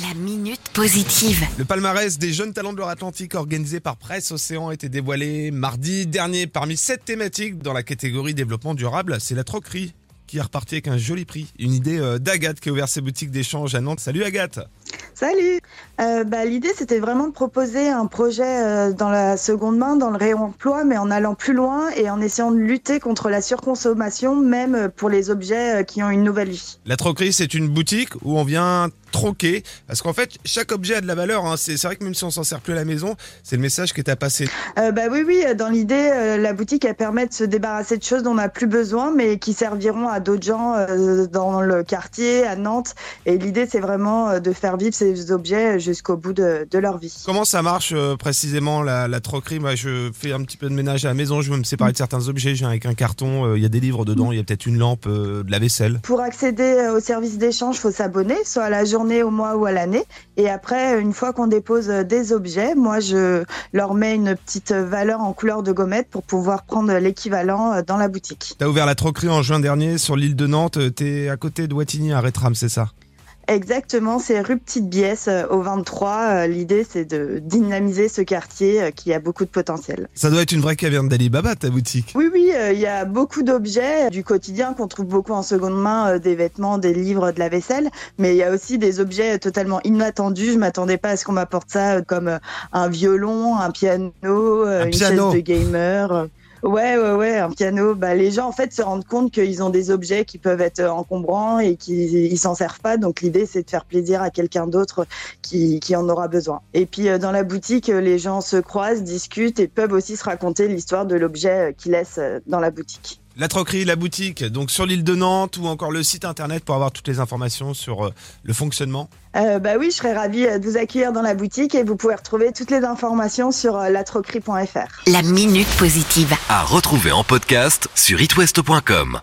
La minute positive. Le palmarès des jeunes talents de l'Atlantique organisé par Presse Océan a été dévoilé mardi dernier. Parmi sept thématiques dans la catégorie développement durable, c'est la troquerie qui est repartie avec un joli prix. Une idée euh, d'Agathe qui a ouvert ses boutiques d'échange à Nantes. Salut Agathe Salut euh, bah, L'idée, c'était vraiment de proposer un projet euh, dans la seconde main, dans le réemploi, mais en allant plus loin et en essayant de lutter contre la surconsommation, même pour les objets qui ont une nouvelle vie. La troquerie, c'est une boutique où on vient troquer. Parce qu'en fait, chaque objet a de la valeur. Hein. C'est vrai que même si on s'en sert plus à la maison, c'est le message que tu as passé. Euh, bah oui, oui. Dans l'idée, euh, la boutique, elle permet de se débarrasser de choses dont on n'a plus besoin, mais qui serviront à d'autres gens euh, dans le quartier, à Nantes. Et l'idée, c'est vraiment euh, de faire vivre ces objets jusqu'au bout de, de, leur vie. Comment ça marche euh, précisément la, la, troquerie? Moi, je fais un petit peu de ménage à la maison. Je veux me séparer de certains objets. J'ai avec un carton. Euh, il y a des livres dedans. Il y a peut-être une lampe, de la vaisselle. Pour accéder au service d'échange, faut s'abonner, soit à la au mois ou à l'année. Et après, une fois qu'on dépose des objets, moi, je leur mets une petite valeur en couleur de gommette pour pouvoir prendre l'équivalent dans la boutique. Tu as ouvert la troquerie en juin dernier sur l'île de Nantes. Tu es à côté de Wattignies à Rétram, c'est ça? Exactement, c'est rue Petite Biesse euh, au 23. Euh, l'idée, c'est de dynamiser ce quartier euh, qui a beaucoup de potentiel. Ça doit être une vraie caverne d'Alibaba, ta boutique. Oui, oui, il y a beaucoup d'objets du quotidien qu'on trouve beaucoup en seconde main, des vêtements, des livres, de la vaisselle, mais il y a aussi des objets totalement inattendus. Je m'attendais pas à ce qu'on m'apporte ça, comme un violon, un piano, un une piano. chaise de gamer. Ouais, ouais, ouais, un piano. Bah, les gens en fait se rendent compte qu'ils ont des objets qui peuvent être encombrants et qu'ils s'en servent pas. Donc l'idée c'est de faire plaisir à quelqu'un d'autre qui, qui en aura besoin. Et puis euh, dans la boutique, les gens se croisent, discutent et peuvent aussi se raconter l'histoire de l'objet qu'ils laissent euh, dans la boutique. La troquerie, la boutique, donc sur l'île de Nantes ou encore le site internet pour avoir toutes les informations sur euh, le fonctionnement euh, Bah oui, je serais ravie de vous accueillir dans la boutique et vous pouvez retrouver toutes les informations sur euh, latroquerie.fr. La minute positive. À retrouver en podcast sur itwest.com.